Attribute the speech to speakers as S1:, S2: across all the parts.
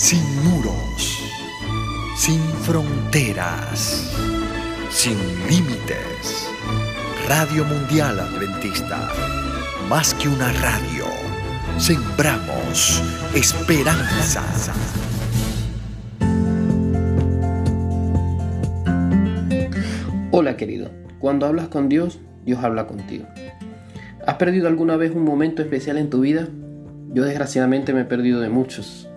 S1: sin muros, sin fronteras, sin límites. Radio Mundial Adventista, más que una radio, sembramos esperanza.
S2: Hola querido, cuando hablas con Dios, Dios habla contigo. ¿Has perdido alguna vez un momento especial en tu vida? Yo desgraciadamente me he perdido de muchos.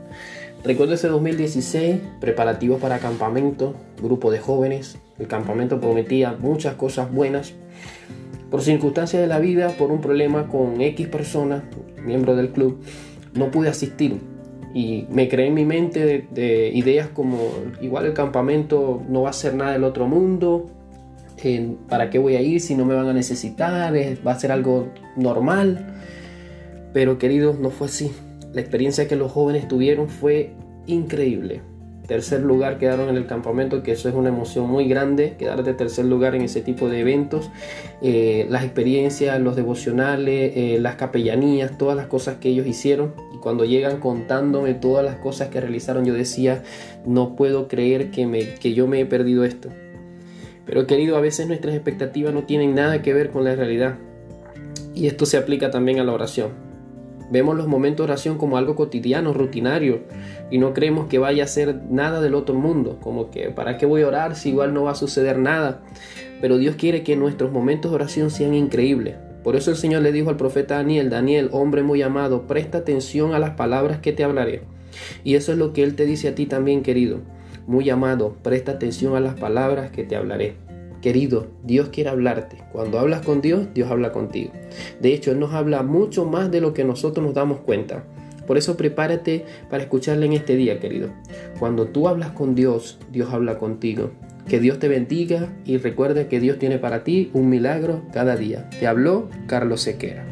S2: Recuerdo ese 2016, preparativos para campamento, grupo de jóvenes. El campamento prometía muchas cosas buenas. Por circunstancias de la vida, por un problema con X personas, miembro del club, no pude asistir. Y me creé en mi mente de, ideas como, igual el campamento no va a ser nada del otro mundo, ¿para qué voy a ir si no me van a necesitar? Va a ser algo normal. Pero queridos, no fue así. La experiencia que los jóvenes tuvieron fue increíble. Tercer lugar quedaron en el campamento, que eso es una emoción muy grande, quedar de tercer lugar en ese tipo de eventos. Eh, las experiencias, los devocionales, eh, las capellanías, todas las cosas que ellos hicieron. Y cuando llegan contándome todas las cosas que realizaron, yo decía, no puedo creer que, me, que yo me he perdido esto. Pero querido, a veces nuestras expectativas no tienen nada que ver con la realidad. Y esto se aplica también a la oración. Vemos los momentos de oración como algo cotidiano, rutinario, y no creemos que vaya a ser nada del otro mundo, como que ¿para qué voy a orar si igual no va a suceder nada? Pero Dios quiere que nuestros momentos de oración sean increíbles. Por eso el Señor le dijo al profeta Daniel, Daniel, hombre muy amado, presta atención a las palabras que te hablaré. Y eso es lo que Él te dice a ti también, querido. Muy amado, presta atención a las palabras que te hablaré. Querido, Dios quiere hablarte. Cuando hablas con Dios, Dios habla contigo. De hecho, Él nos habla mucho más de lo que nosotros nos damos cuenta. Por eso prepárate para escucharle en este día, querido. Cuando tú hablas con Dios, Dios habla contigo. Que Dios te bendiga y recuerda que Dios tiene para ti un milagro cada día. Te habló Carlos Sequera.